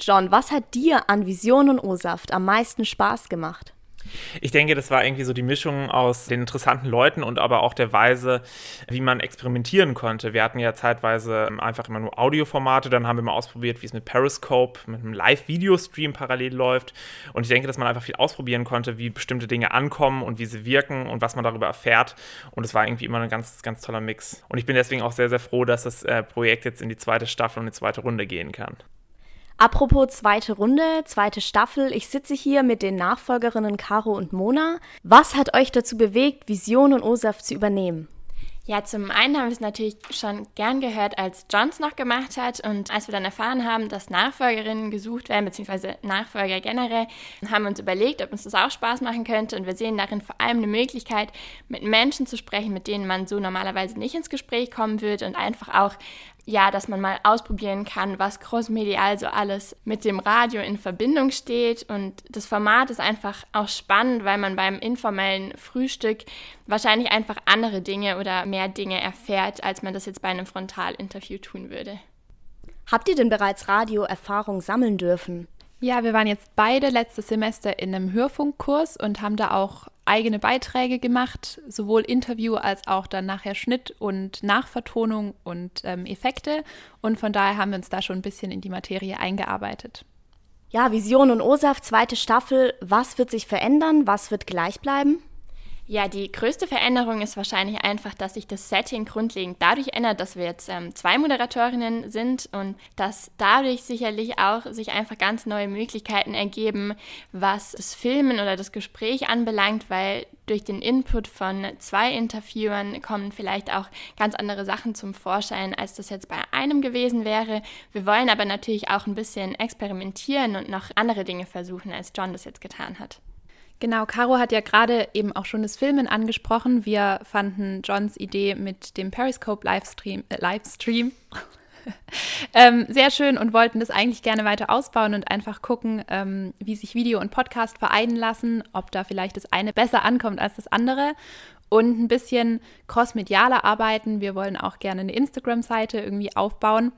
John, was hat dir an Vision und O-Saft am meisten Spaß gemacht? Ich denke, das war irgendwie so die Mischung aus den interessanten Leuten und aber auch der Weise, wie man experimentieren konnte. Wir hatten ja zeitweise einfach immer nur Audioformate, dann haben wir mal ausprobiert, wie es mit Periscope, mit einem Live-Video-Stream parallel läuft. Und ich denke, dass man einfach viel ausprobieren konnte, wie bestimmte Dinge ankommen und wie sie wirken und was man darüber erfährt. Und es war irgendwie immer ein ganz, ganz toller Mix. Und ich bin deswegen auch sehr, sehr froh, dass das äh, Projekt jetzt in die zweite Staffel und die zweite Runde gehen kann. Apropos zweite Runde, zweite Staffel. Ich sitze hier mit den Nachfolgerinnen Caro und Mona. Was hat euch dazu bewegt, Vision und OSAF zu übernehmen? Ja, zum einen haben wir es natürlich schon gern gehört, als Johns noch gemacht hat. Und als wir dann erfahren haben, dass Nachfolgerinnen gesucht werden, beziehungsweise Nachfolger generell, haben wir uns überlegt, ob uns das auch Spaß machen könnte. Und wir sehen darin vor allem eine Möglichkeit, mit Menschen zu sprechen, mit denen man so normalerweise nicht ins Gespräch kommen würde und einfach auch ja, dass man mal ausprobieren kann, was crossmedial so alles mit dem Radio in Verbindung steht. Und das Format ist einfach auch spannend, weil man beim informellen Frühstück wahrscheinlich einfach andere Dinge oder mehr Dinge erfährt, als man das jetzt bei einem Frontalinterview tun würde. Habt ihr denn bereits Radioerfahrung sammeln dürfen? Ja, wir waren jetzt beide letztes Semester in einem Hörfunkkurs und haben da auch eigene Beiträge gemacht, sowohl Interview als auch dann nachher Schnitt und Nachvertonung und ähm, Effekte. Und von daher haben wir uns da schon ein bisschen in die Materie eingearbeitet. Ja, Vision und OSAF, zweite Staffel. Was wird sich verändern? Was wird gleich bleiben? Ja, die größte Veränderung ist wahrscheinlich einfach, dass sich das Setting grundlegend dadurch ändert, dass wir jetzt ähm, zwei Moderatorinnen sind und dass dadurch sicherlich auch sich einfach ganz neue Möglichkeiten ergeben, was das Filmen oder das Gespräch anbelangt, weil durch den Input von zwei Interviewern kommen vielleicht auch ganz andere Sachen zum Vorschein, als das jetzt bei einem gewesen wäre. Wir wollen aber natürlich auch ein bisschen experimentieren und noch andere Dinge versuchen, als John das jetzt getan hat. Genau, Caro hat ja gerade eben auch schon das Filmen angesprochen. Wir fanden Johns Idee mit dem Periscope Livestream, äh, Livestream ähm, sehr schön und wollten das eigentlich gerne weiter ausbauen und einfach gucken, ähm, wie sich Video und Podcast vereinen lassen, ob da vielleicht das eine besser ankommt als das andere und ein bisschen crossmedialer arbeiten. Wir wollen auch gerne eine Instagram-Seite irgendwie aufbauen.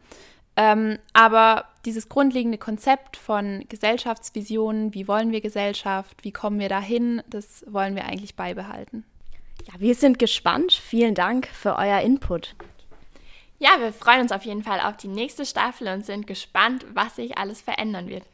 Ähm, aber dieses grundlegende Konzept von Gesellschaftsvisionen, wie wollen wir Gesellschaft, wie kommen wir dahin, das wollen wir eigentlich beibehalten. Ja, wir sind gespannt. Vielen Dank für euer Input. Ja, wir freuen uns auf jeden Fall auf die nächste Staffel und sind gespannt, was sich alles verändern wird.